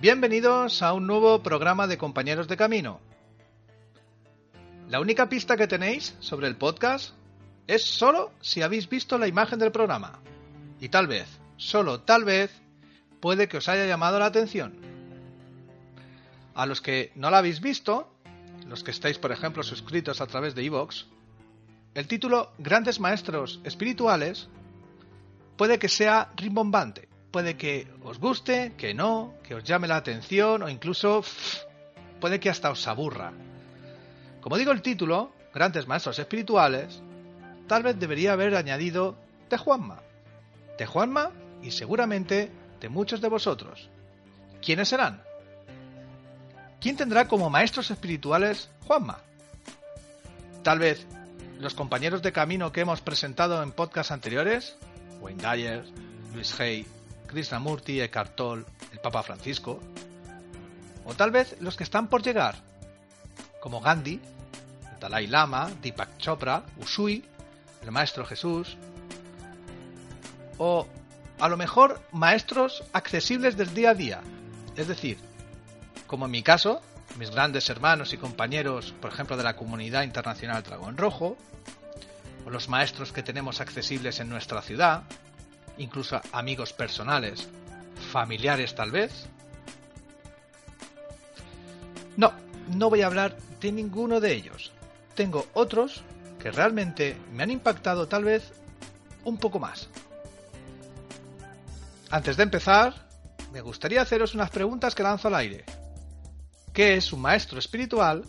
Bienvenidos a un nuevo programa de Compañeros de Camino. La única pista que tenéis sobre el podcast es solo si habéis visto la imagen del programa. Y tal vez, solo tal vez, puede que os haya llamado la atención. A los que no la habéis visto, los que estáis, por ejemplo, suscritos a través de iVoox, el título Grandes Maestros Espirituales puede que sea rimbombante, puede que os guste, que no, que os llame la atención o incluso puede que hasta os aburra. Como digo el título, Grandes Maestros Espirituales, tal vez debería haber añadido de Juanma. De Juanma y seguramente de muchos de vosotros. ¿Quiénes serán? ¿Quién tendrá como maestros espirituales Juanma? Tal vez los compañeros de camino que hemos presentado en podcasts anteriores, Wayne Dyer, Luis Hay, Krishnamurti, Eckhart Tolle, el Papa Francisco, o tal vez los que están por llegar, como Gandhi, el Dalai Lama, Deepak Chopra, Usui, el Maestro Jesús, o a lo mejor maestros accesibles del día a día, es decir, como en mi caso, mis grandes hermanos y compañeros, por ejemplo, de la comunidad internacional Dragón Rojo, o los maestros que tenemos accesibles en nuestra ciudad, incluso amigos personales, familiares tal vez. No, no voy a hablar de ninguno de ellos. Tengo otros que realmente me han impactado tal vez un poco más. Antes de empezar, me gustaría haceros unas preguntas que lanzo al aire qué es un maestro espiritual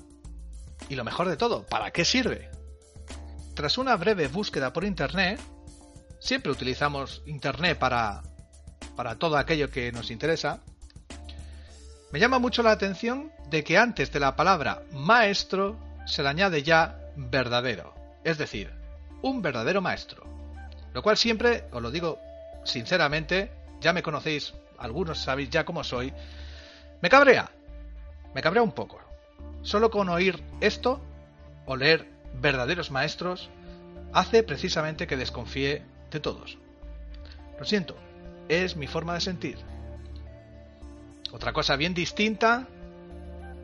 y lo mejor de todo, ¿para qué sirve? Tras una breve búsqueda por Internet, siempre utilizamos Internet para, para todo aquello que nos interesa, me llama mucho la atención de que antes de la palabra maestro se le añade ya verdadero, es decir, un verdadero maestro. Lo cual siempre, os lo digo sinceramente, ya me conocéis, algunos sabéis ya cómo soy, me cabrea, me cabrea un poco. Solo con oír esto o leer verdaderos maestros hace precisamente que desconfíe de todos. Lo siento, es mi forma de sentir. Otra cosa bien distinta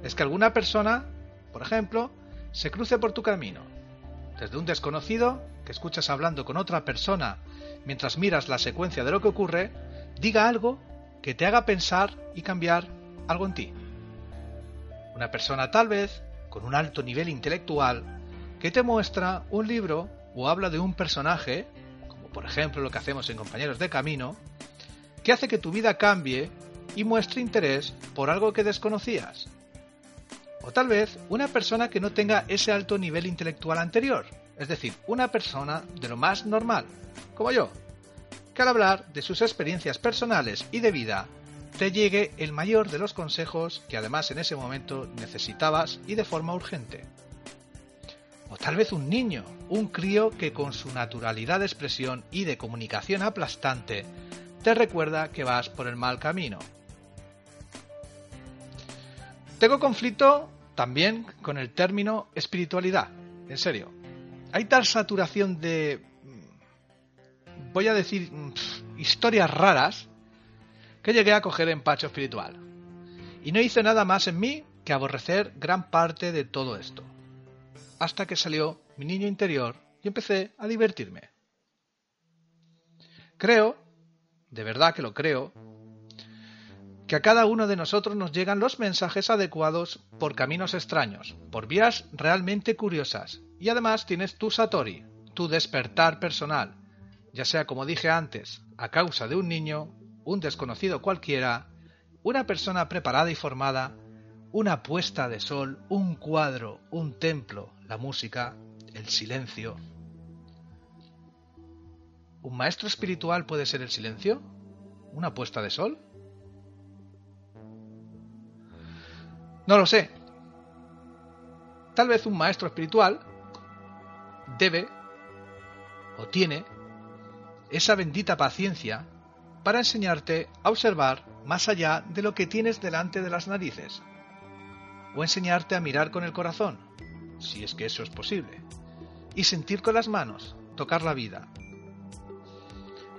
es que alguna persona, por ejemplo, se cruce por tu camino. Desde un desconocido que escuchas hablando con otra persona mientras miras la secuencia de lo que ocurre, diga algo que te haga pensar y cambiar algo en ti. Una persona tal vez con un alto nivel intelectual que te muestra un libro o habla de un personaje, por ejemplo lo que hacemos en Compañeros de Camino, que hace que tu vida cambie y muestre interés por algo que desconocías. O tal vez una persona que no tenga ese alto nivel intelectual anterior, es decir, una persona de lo más normal, como yo, que al hablar de sus experiencias personales y de vida te llegue el mayor de los consejos que además en ese momento necesitabas y de forma urgente. O tal vez un niño, un crío que con su naturalidad de expresión y de comunicación aplastante te recuerda que vas por el mal camino. Tengo conflicto también con el término espiritualidad, en serio. Hay tal saturación de... Voy a decir... Mm, historias raras que llegué a coger empacho espiritual. Y no hice nada más en mí que aborrecer gran parte de todo esto. Hasta que salió mi niño interior y empecé a divertirme. Creo, de verdad que lo creo, que a cada uno de nosotros nos llegan los mensajes adecuados por caminos extraños, por vías realmente curiosas. Y además tienes tu Satori, tu despertar personal, ya sea como dije antes, a causa de un niño un desconocido cualquiera, una persona preparada y formada, una puesta de sol, un cuadro, un templo, la música, el silencio. ¿Un maestro espiritual puede ser el silencio? ¿Una puesta de sol? No lo sé. Tal vez un maestro espiritual debe o tiene esa bendita paciencia para enseñarte a observar más allá de lo que tienes delante de las narices, o enseñarte a mirar con el corazón, si es que eso es posible, y sentir con las manos, tocar la vida.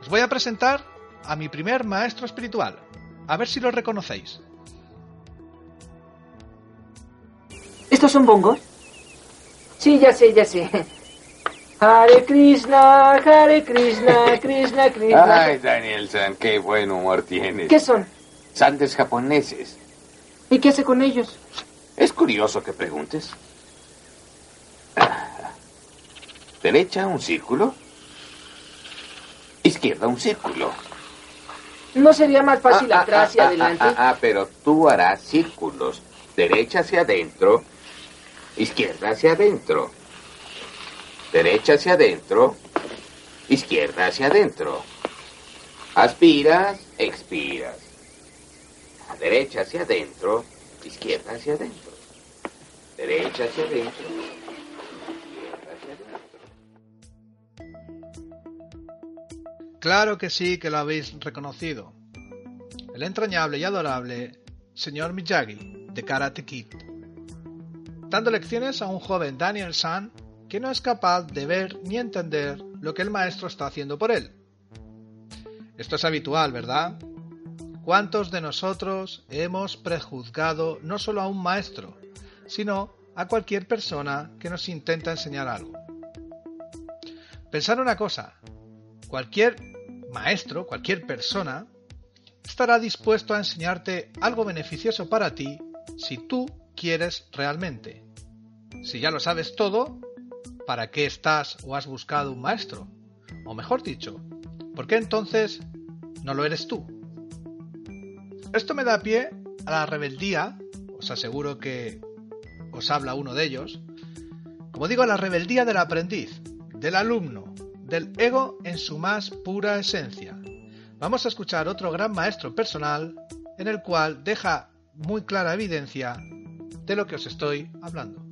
Os voy a presentar a mi primer maestro espiritual, a ver si lo reconocéis. ¿Estos son bongos? Sí, ya sé, ya sé. Hare Krishna, Hare Krishna, Krishna, Krishna. Ay, Daniel San, qué buen humor tienes. ¿Qué son? Sandes japoneses. ¿Y qué hace con ellos? Es curioso que preguntes. Derecha, un círculo. Izquierda, un círculo. ¿No sería más fácil Ah, ah, atrás y ah, ah, adelante? Ah, ah, pero tú harás círculos. Derecha hacia adentro. Izquierda hacia adentro. Derecha hacia adentro. Izquierda hacia adentro. Aspiras, expiras. A derecha hacia adentro. Izquierda hacia adentro. Derecha hacia adentro. Claro que sí que lo habéis reconocido. El entrañable y adorable señor Miyagi de Karate Kid. Dando lecciones a un joven Daniel San que no es capaz de ver ni entender lo que el maestro está haciendo por él. Esto es habitual, ¿verdad? ¿Cuántos de nosotros hemos prejuzgado no solo a un maestro, sino a cualquier persona que nos intenta enseñar algo? Pensar una cosa, cualquier maestro, cualquier persona, estará dispuesto a enseñarte algo beneficioso para ti si tú quieres realmente. Si ya lo sabes todo, ¿para qué estás o has buscado un maestro? O mejor dicho, ¿por qué entonces no lo eres tú? Esto me da pie a la rebeldía, os aseguro que os habla uno de ellos, como digo, a la rebeldía del aprendiz, del alumno, del ego en su más pura esencia. Vamos a escuchar otro gran maestro personal en el cual deja muy clara evidencia de lo que os estoy hablando.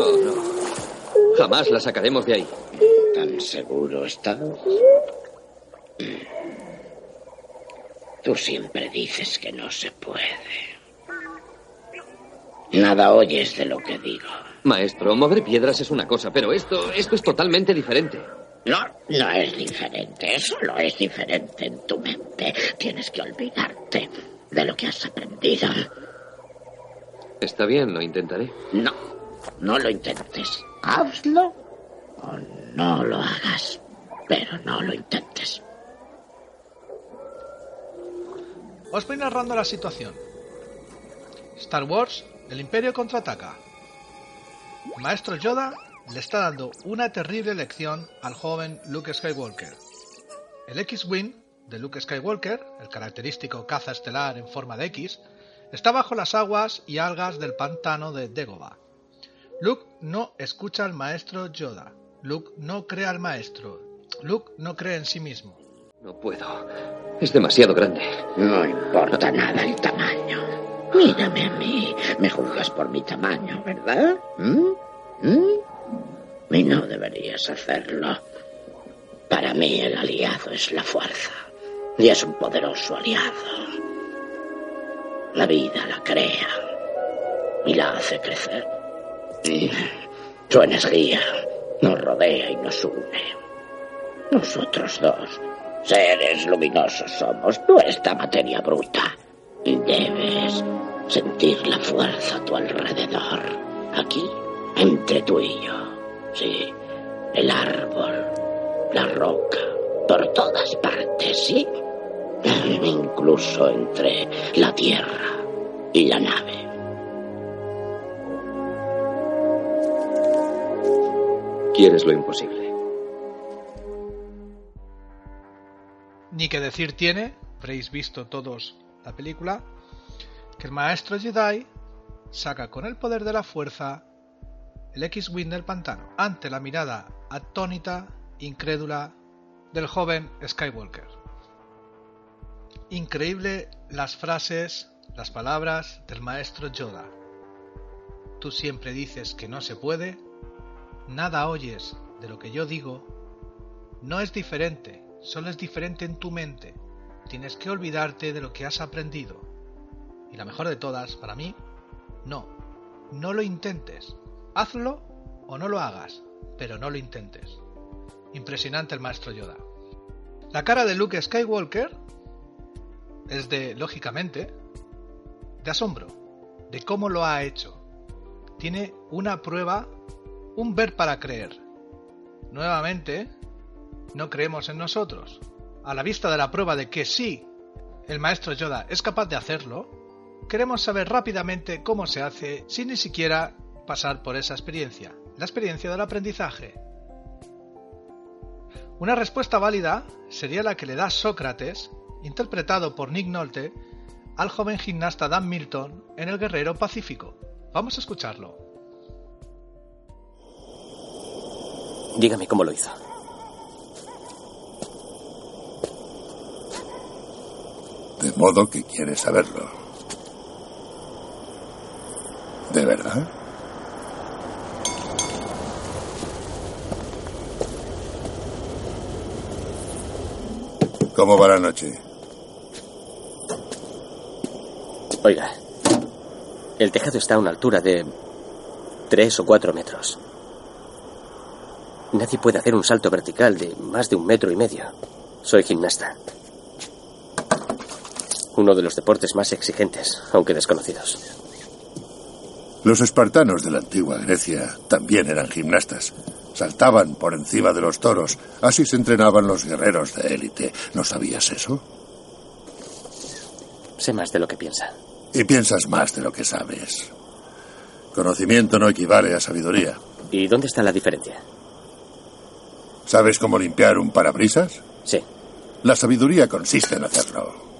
Oh, no. Jamás la sacaremos de ahí. ¿Tan seguro estás? Tú siempre dices que no se puede. Nada oyes de lo que digo. Maestro, mover piedras es una cosa, pero esto, esto es totalmente diferente. No, no es diferente. Solo es diferente en tu mente. Tienes que olvidarte de lo que has aprendido. Está bien, lo intentaré. No, no lo intentes. Hazlo o no lo hagas. Pero no lo intentes. Os voy narrando la situación. Star Wars, el Imperio contraataca. Maestro Yoda le está dando una terrible lección al joven Luke Skywalker. El X-Wing de Luke Skywalker, el característico caza estelar en forma de X, está bajo las aguas y algas del pantano de Dagobah. Luke no escucha al maestro Yoda. Luke no cree al maestro. Luke no cree en sí mismo. No puedo. Es demasiado grande. No importa nada el tamaño. Mírame a mí. Me juzgas por mi tamaño, ¿verdad? ¿Mm? ¿Mm? Y no deberías hacerlo. Para mí el aliado es la fuerza. Y es un poderoso aliado. La vida la crea y la hace crecer. Su energía nos rodea y nos une. Nosotros dos, seres luminosos somos, no esta materia bruta. Y debes sentir la fuerza a tu alrededor. Aquí, entre tú y yo. Sí, el árbol, la roca, por todas partes, ¿sí? Incluso entre la tierra y la nave. Quieres lo imposible. Ni que decir tiene, habréis visto todos la película, el maestro Jedi saca con el poder de la fuerza el X-Wing del pantano ante la mirada atónita, incrédula del joven Skywalker. Increíble las frases, las palabras del maestro Yoda. Tú siempre dices que no se puede, nada oyes de lo que yo digo, no es diferente, solo es diferente en tu mente. Tienes que olvidarte de lo que has aprendido. Y la mejor de todas, para mí, no, no lo intentes. Hazlo o no lo hagas, pero no lo intentes. Impresionante el maestro Yoda. La cara de Luke Skywalker es de, lógicamente, de asombro, de cómo lo ha hecho. Tiene una prueba, un ver para creer. Nuevamente, no creemos en nosotros. A la vista de la prueba de que sí, el maestro Yoda es capaz de hacerlo, queremos saber rápidamente cómo se hace sin ni siquiera pasar por esa experiencia, la experiencia del aprendizaje. Una respuesta válida sería la que le da Sócrates, interpretado por Nick Nolte, al joven gimnasta Dan Milton en El Guerrero Pacífico. Vamos a escucharlo. Dígame cómo lo hizo. De modo que quieres saberlo. ¿De verdad? ¿Cómo va la noche? Oiga, el tejado está a una altura de tres o cuatro metros. Nadie puede hacer un salto vertical de más de un metro y medio. Soy gimnasta. Uno de los deportes más exigentes, aunque desconocidos. Los espartanos de la antigua Grecia también eran gimnastas. Saltaban por encima de los toros. Así se entrenaban los guerreros de élite. ¿No sabías eso? Sé más de lo que piensa. Y piensas más de lo que sabes. Conocimiento no equivale a sabiduría. ¿Y dónde está la diferencia? ¿Sabes cómo limpiar un parabrisas? Sí. La sabiduría consiste en hacerlo.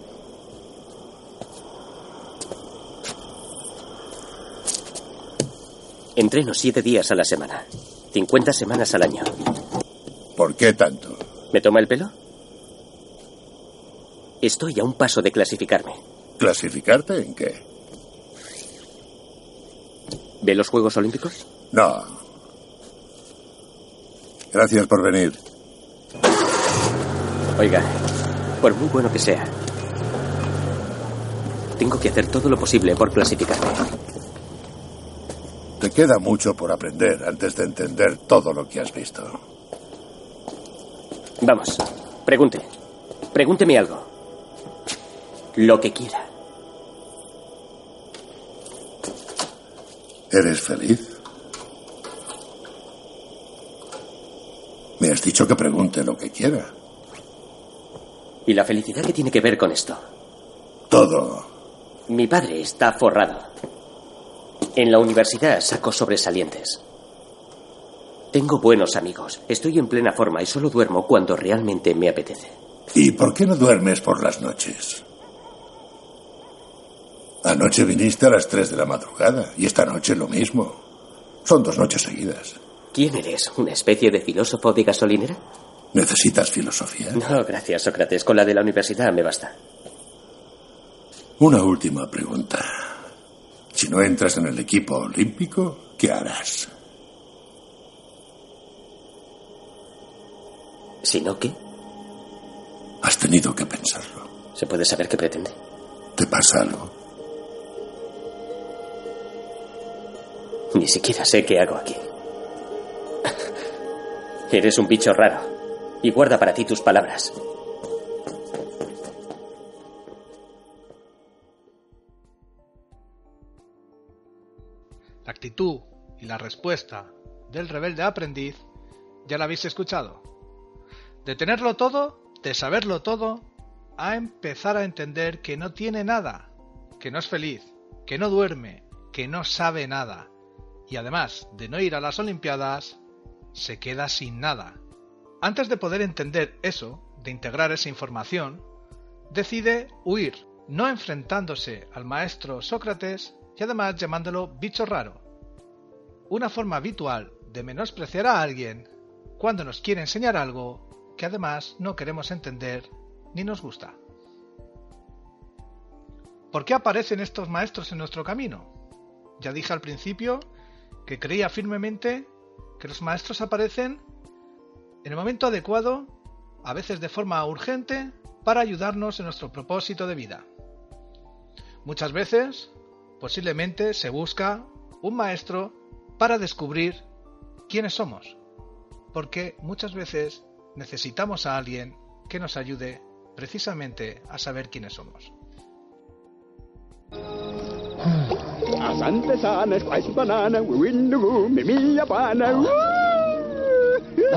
Entreno siete días a la semana. 50 semanas al año. ¿Por qué tanto? ¿Me toma el pelo? Estoy a un paso de clasificarme. ¿Clasificarte en qué? ¿Ve los Juegos Olímpicos? No. Gracias por venir. Oiga, por muy bueno que sea, tengo que hacer todo lo posible por clasificarme. Te queda mucho por aprender antes de entender todo lo que has visto. Vamos, pregunte. Pregúnteme algo. Lo que quiera. ¿Eres feliz? Me has dicho que pregunte lo que quiera. ¿Y la felicidad qué tiene que ver con esto? Todo. Mi padre está forrado. En la universidad saco sobresalientes. Tengo buenos amigos. Estoy en plena forma y solo duermo cuando realmente me apetece. ¿Y por qué no duermes por las noches? Anoche viniste a las 3 de la madrugada y esta noche lo mismo. Son dos noches seguidas. ¿Quién eres? ¿Una especie de filósofo de gasolinera? ¿Necesitas filosofía? No, gracias, Sócrates. Con la de la universidad me basta. Una última pregunta. Si no entras en el equipo olímpico, ¿qué harás? ¿Si no qué? Has tenido que pensarlo. ¿Se puede saber qué pretende? ¿Te pasa algo? Ni siquiera sé qué hago aquí. Eres un bicho raro. Y guarda para ti tus palabras. La actitud y la respuesta del rebelde aprendiz ya la habéis escuchado. De tenerlo todo, de saberlo todo, a empezar a entender que no tiene nada, que no es feliz, que no duerme, que no sabe nada. Y además de no ir a las Olimpiadas, se queda sin nada. Antes de poder entender eso, de integrar esa información, decide huir, no enfrentándose al maestro Sócrates y además llamándolo bicho raro. Una forma habitual de menospreciar a alguien cuando nos quiere enseñar algo que además no queremos entender ni nos gusta. ¿Por qué aparecen estos maestros en nuestro camino? Ya dije al principio que creía firmemente que los maestros aparecen en el momento adecuado, a veces de forma urgente, para ayudarnos en nuestro propósito de vida. Muchas veces, posiblemente, se busca un maestro para descubrir quiénes somos, porque muchas veces necesitamos a alguien que nos ayude precisamente a saber quiénes somos.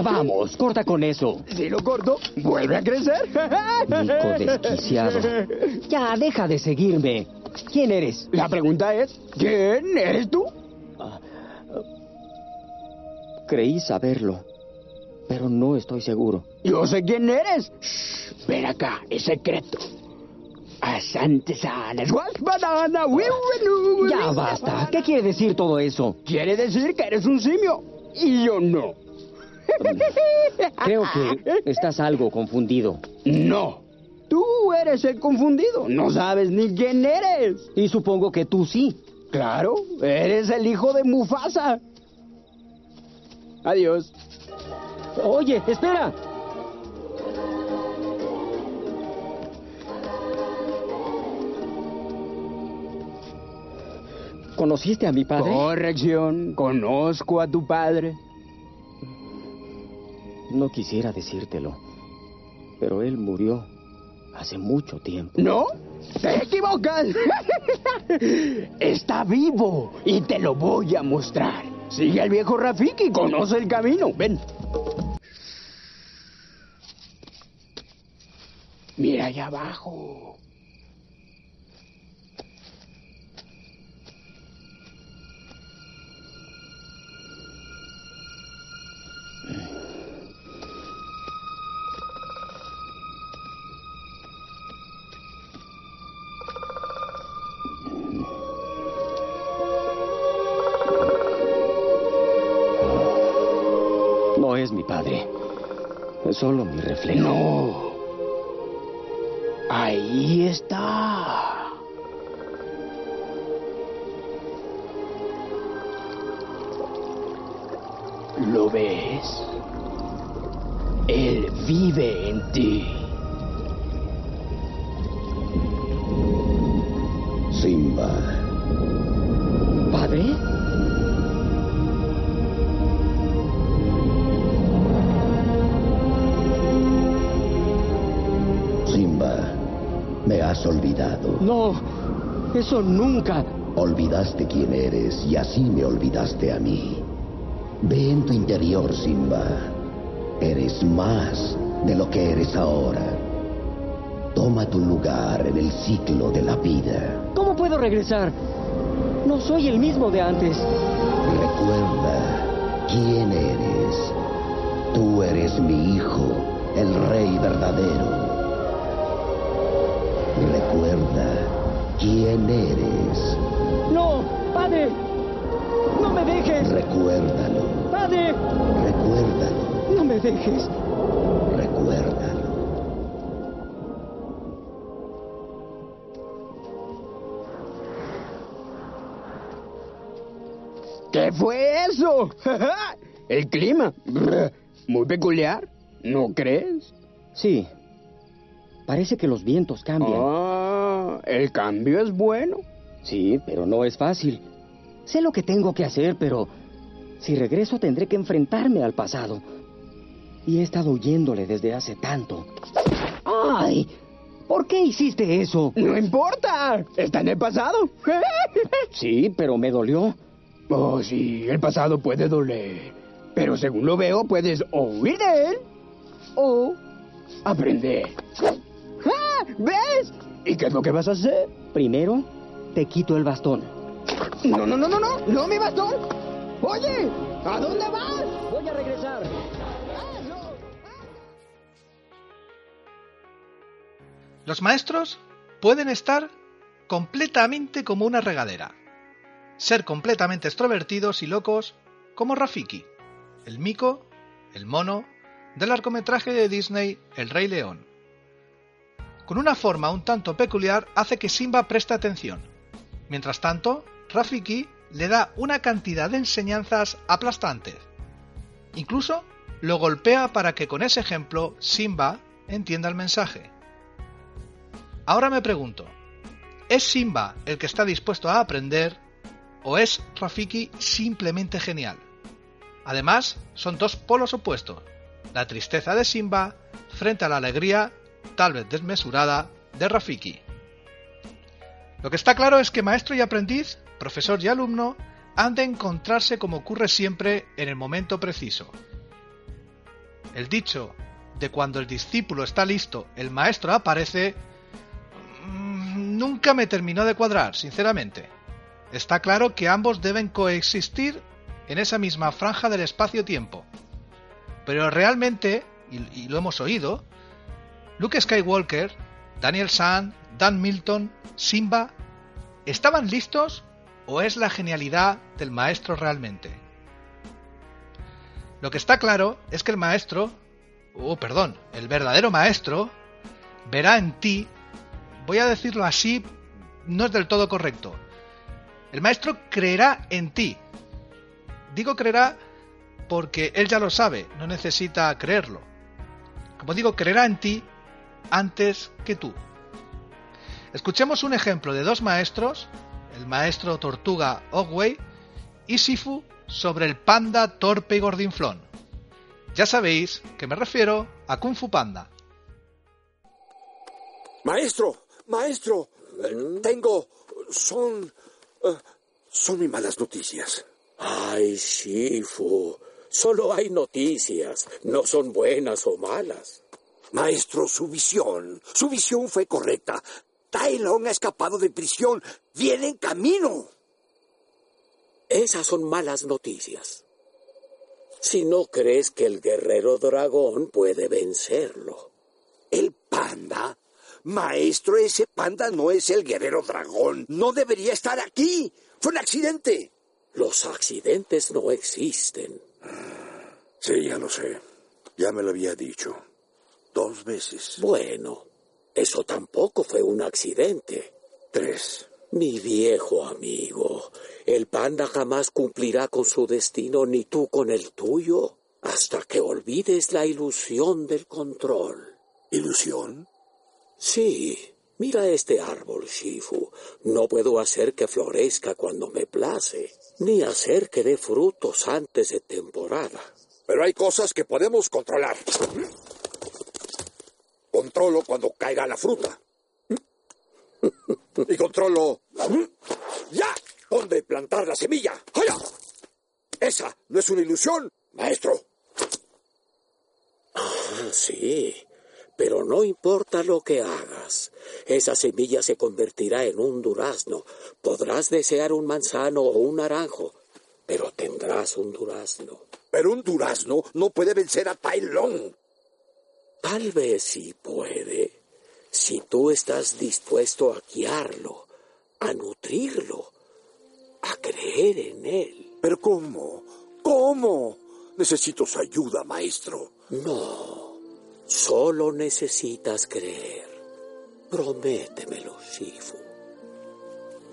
Vamos, corta con eso. Si lo corto, vuelve a crecer. Nico desquiciado. Ya, deja de seguirme. ¿Quién eres? La pregunta es, ¿quién eres tú? Creí saberlo, pero no estoy seguro. Yo sé quién eres. Shh, ven acá, es secreto. Ya basta. ¿Qué quiere decir todo eso? Quiere decir que eres un simio y yo no. Creo que estás algo confundido. No. Tú eres el confundido. No sabes ni quién eres. Y supongo que tú sí. Claro, eres el hijo de Mufasa. Adiós. Oye, espera. ¿Conociste a mi padre? Corrección, conozco a tu padre. No quisiera decírtelo, pero él murió hace mucho tiempo. ¿No? Te equivocas. Está vivo y te lo voy a mostrar. Sigue al viejo Rafiki, conoce el camino. Ven. Mira allá abajo. Solo mi reflejo. No. Ahí está. ¿Lo ves? Él vive en ti. Has olvidado. No, eso nunca. Olvidaste quién eres y así me olvidaste a mí. Ve en tu interior, Simba. Eres más de lo que eres ahora. Toma tu lugar en el ciclo de la vida. ¿Cómo puedo regresar? No soy el mismo de antes. Recuerda quién eres. Tú eres mi hijo, el rey verdadero. Recuerda quién eres. No, padre. No me dejes. Recuérdalo. Padre, Recuérdalo. no me dejes. Recuérdalo. ¿Qué fue eso? El clima. Muy peculiar. ¿No crees? Sí. Parece que los vientos cambian. Ah, el cambio es bueno. Sí, pero no es fácil. Sé lo que tengo que hacer, pero si regreso tendré que enfrentarme al pasado. Y he estado huyéndole desde hace tanto. ¡Ay! ¿Por qué hiciste eso? No importa. Está en el pasado. Sí, pero me dolió. Oh, sí, el pasado puede doler. Pero según lo veo, puedes o huir de él o aprender. ¿Ves? ¿Y qué es lo que vas a hacer? Primero, te quito el bastón. No, no, no, no, no, no mi bastón. Oye, ¿a dónde vas? Voy a regresar. Los maestros pueden estar completamente como una regadera. Ser completamente extrovertidos y locos como Rafiki, el mico, el mono, del largometraje de Disney El Rey León. Con una forma un tanto peculiar hace que Simba preste atención. Mientras tanto, Rafiki le da una cantidad de enseñanzas aplastantes. Incluso lo golpea para que con ese ejemplo Simba entienda el mensaje. Ahora me pregunto, ¿es Simba el que está dispuesto a aprender o es Rafiki simplemente genial? Además, son dos polos opuestos, la tristeza de Simba frente a la alegría, tal vez desmesurada, de Rafiki. Lo que está claro es que maestro y aprendiz profesor y alumno han de encontrarse como ocurre siempre en el momento preciso. El dicho de cuando el discípulo está listo, el maestro aparece, mm, nunca me terminó de cuadrar, sinceramente. Está claro que ambos deben coexistir en esa misma franja del espacio-tiempo. Pero realmente, y, lo hemos oído, Luke Skywalker, Daniel San, Dan Milton, Simba, ¿estaban listos o es la genialidad del maestro realmente? Lo que está claro es que el maestro, oh perdón, el verdadero maestro, verá en ti, voy a decirlo así, no es del todo correcto, el maestro creerá en ti. Digo creerá porque él ya lo sabe, no necesita creerlo. Como digo, creerá en ti antes que tú. Escuchemos un ejemplo de dos maestros, el maestro tortuga Ogway y Sifu sobre el panda torpe y gordinflón. Ya sabéis que me refiero a Kung Fu Panda. Maestro, maestro, tengo... son... Eh, son mis malas noticias. Ay, Shifu, solo hay noticias, no son buenas o malas. Maestro, su visión, su visión fue correcta. Tai Long ha escapado de prisión, viene en camino. Esas son malas noticias. Si no crees que el guerrero dragón puede vencerlo. ¿El panda? Maestro, ese panda no es el guerrero dragón. No debería estar aquí. Fue un accidente. Los accidentes no existen. Sí, ya lo sé. Ya me lo había dicho. Dos veces. Bueno, eso tampoco fue un accidente. Tres. Mi viejo amigo, el panda jamás cumplirá con su destino ni tú con el tuyo hasta que olvides la ilusión del control. ¿Ilusión? Sí. Mira este árbol, Shifu. No puedo hacer que florezca cuando me place, ni hacer que dé frutos antes de temporada. Pero hay cosas que podemos controlar. Controlo cuando caiga la fruta. Y controlo... ¡Ya! ¿Dónde plantar la semilla? ¡Allá! Esa no es una ilusión, maestro. Ah, sí. Pero no importa lo que hagas, esa semilla se convertirá en un durazno. Podrás desear un manzano o un naranjo, pero tendrás un durazno. Pero un durazno no puede vencer a Tai Long. Tal vez sí puede, si tú estás dispuesto a guiarlo, a nutrirlo, a creer en él. Pero ¿cómo? ¿Cómo? Necesito su ayuda, maestro. No. Solo necesitas creer. Prométemelo, Shifu.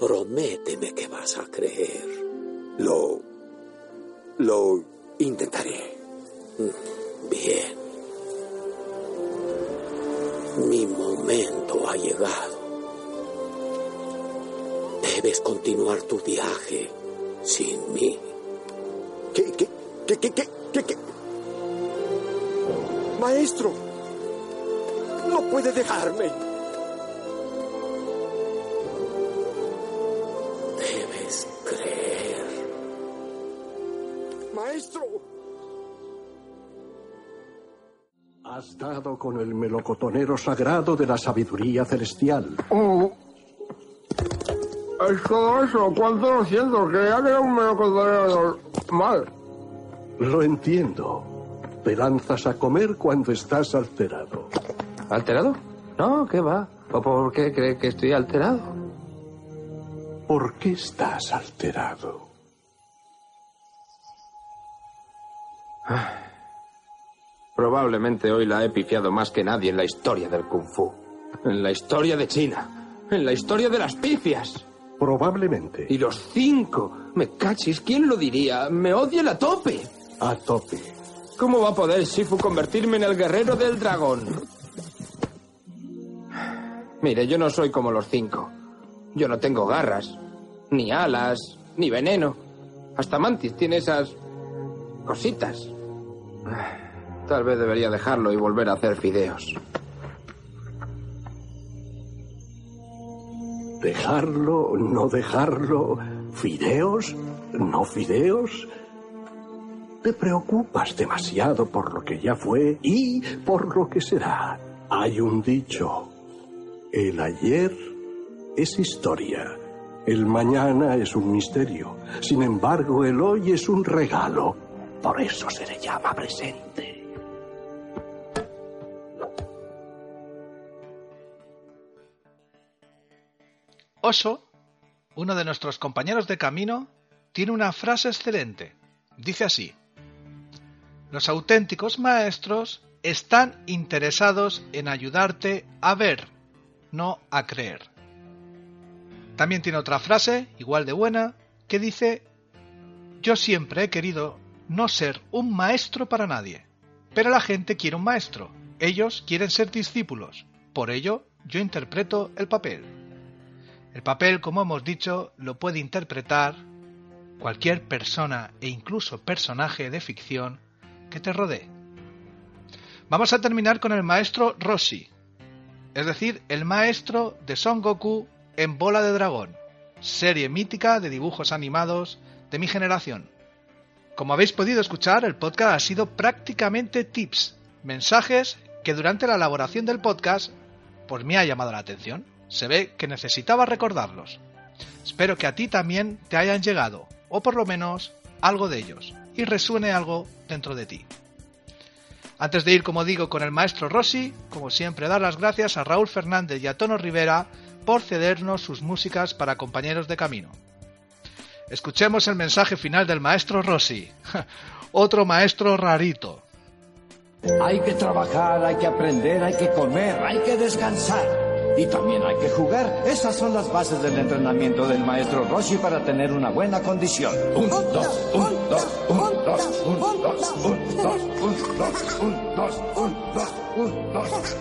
Prométeme que vas a creer. Lo... lo intentaré. Mm, bien. Mi momento ha llegado. Debes continuar tu viaje sin mí. ¿Qué, qué, qué, qué, qué, qué? Maestro, no puede dejarme. Con el melocotonero sagrado de la sabiduría celestial. Oh. Es todo eso, cuánto lo siento, que ya que un melocotonero mal. Lo entiendo. Te lanzas a comer cuando estás alterado. ¿Alterado? No, ¿qué va? ¿Por qué cree que estoy alterado? ¿Por qué estás alterado? Ah. Probablemente hoy la he pifiado más que nadie en la historia del Kung Fu. En la historia de China. En la historia de las pifias. Probablemente. Y los cinco. Me cachis, ¿quién lo diría? Me odia a tope. A tope. ¿Cómo va a poder Shifu convertirme en el guerrero del dragón? Mire, yo no soy como los cinco. Yo no tengo garras, ni alas, ni veneno. Hasta Mantis tiene esas cositas. Tal vez debería dejarlo y volver a hacer fideos. Dejarlo, no dejarlo. ¿Fideos? ¿No fideos? Te preocupas demasiado por lo que ya fue y por lo que será. Hay un dicho. El ayer es historia. El mañana es un misterio. Sin embargo, el hoy es un regalo. Por eso se le llama presente. Oso, uno de nuestros compañeros de camino, tiene una frase excelente. Dice así, los auténticos maestros están interesados en ayudarte a ver, no a creer. También tiene otra frase, igual de buena, que dice, yo siempre he querido no ser un maestro para nadie, pero la gente quiere un maestro, ellos quieren ser discípulos, por ello yo interpreto el papel. El papel, como hemos dicho, lo puede interpretar cualquier persona e incluso personaje de ficción que te rodee. Vamos a terminar con el maestro Roshi, es decir, el maestro de Son Goku en Bola de Dragón, serie mítica de dibujos animados de mi generación. Como habéis podido escuchar, el podcast ha sido prácticamente tips, mensajes que durante la elaboración del podcast pues me ha llamado la atención. Se ve que necesitaba recordarlos. Espero que a ti también te hayan llegado, o por lo menos algo de ellos, y resuene algo dentro de ti. Antes de ir, como digo, con el maestro Rossi, como siempre, dar las gracias a Raúl Fernández y a Tono Rivera por cedernos sus músicas para compañeros de camino. Escuchemos el mensaje final del maestro Rossi, otro maestro rarito. Hay que trabajar, hay que aprender, hay que comer, hay que descansar. Y también hay que jugar. Esas son las bases del entrenamiento del maestro Rossi para tener una buena condición. Un, dos, un, dos, un, dos, un, dos, un, dos, un, dos, un, dos, un, dos, un, dos.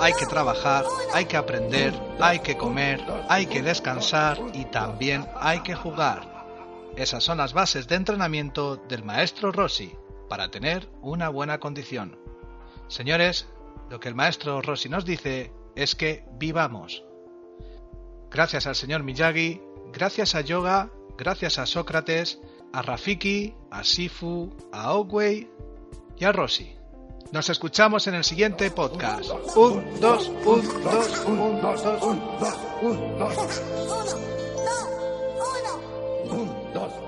Hay que trabajar, hay que aprender, hay que comer, hay que descansar y también hay que jugar. Esas son las bases de entrenamiento del maestro Rossi para tener una buena condición. Señores, lo que el maestro Rossi nos dice es que vivamos. Gracias al señor Miyagi, gracias a Yoga, gracias a Sócrates, a Rafiki, a Sifu, a Ogway y a Rossi. Nos escuchamos en el siguiente podcast. Un, dos, un, dos, un, dos, un, dos, un, dos. Un, dos, un, dos, un, dos, un, dos.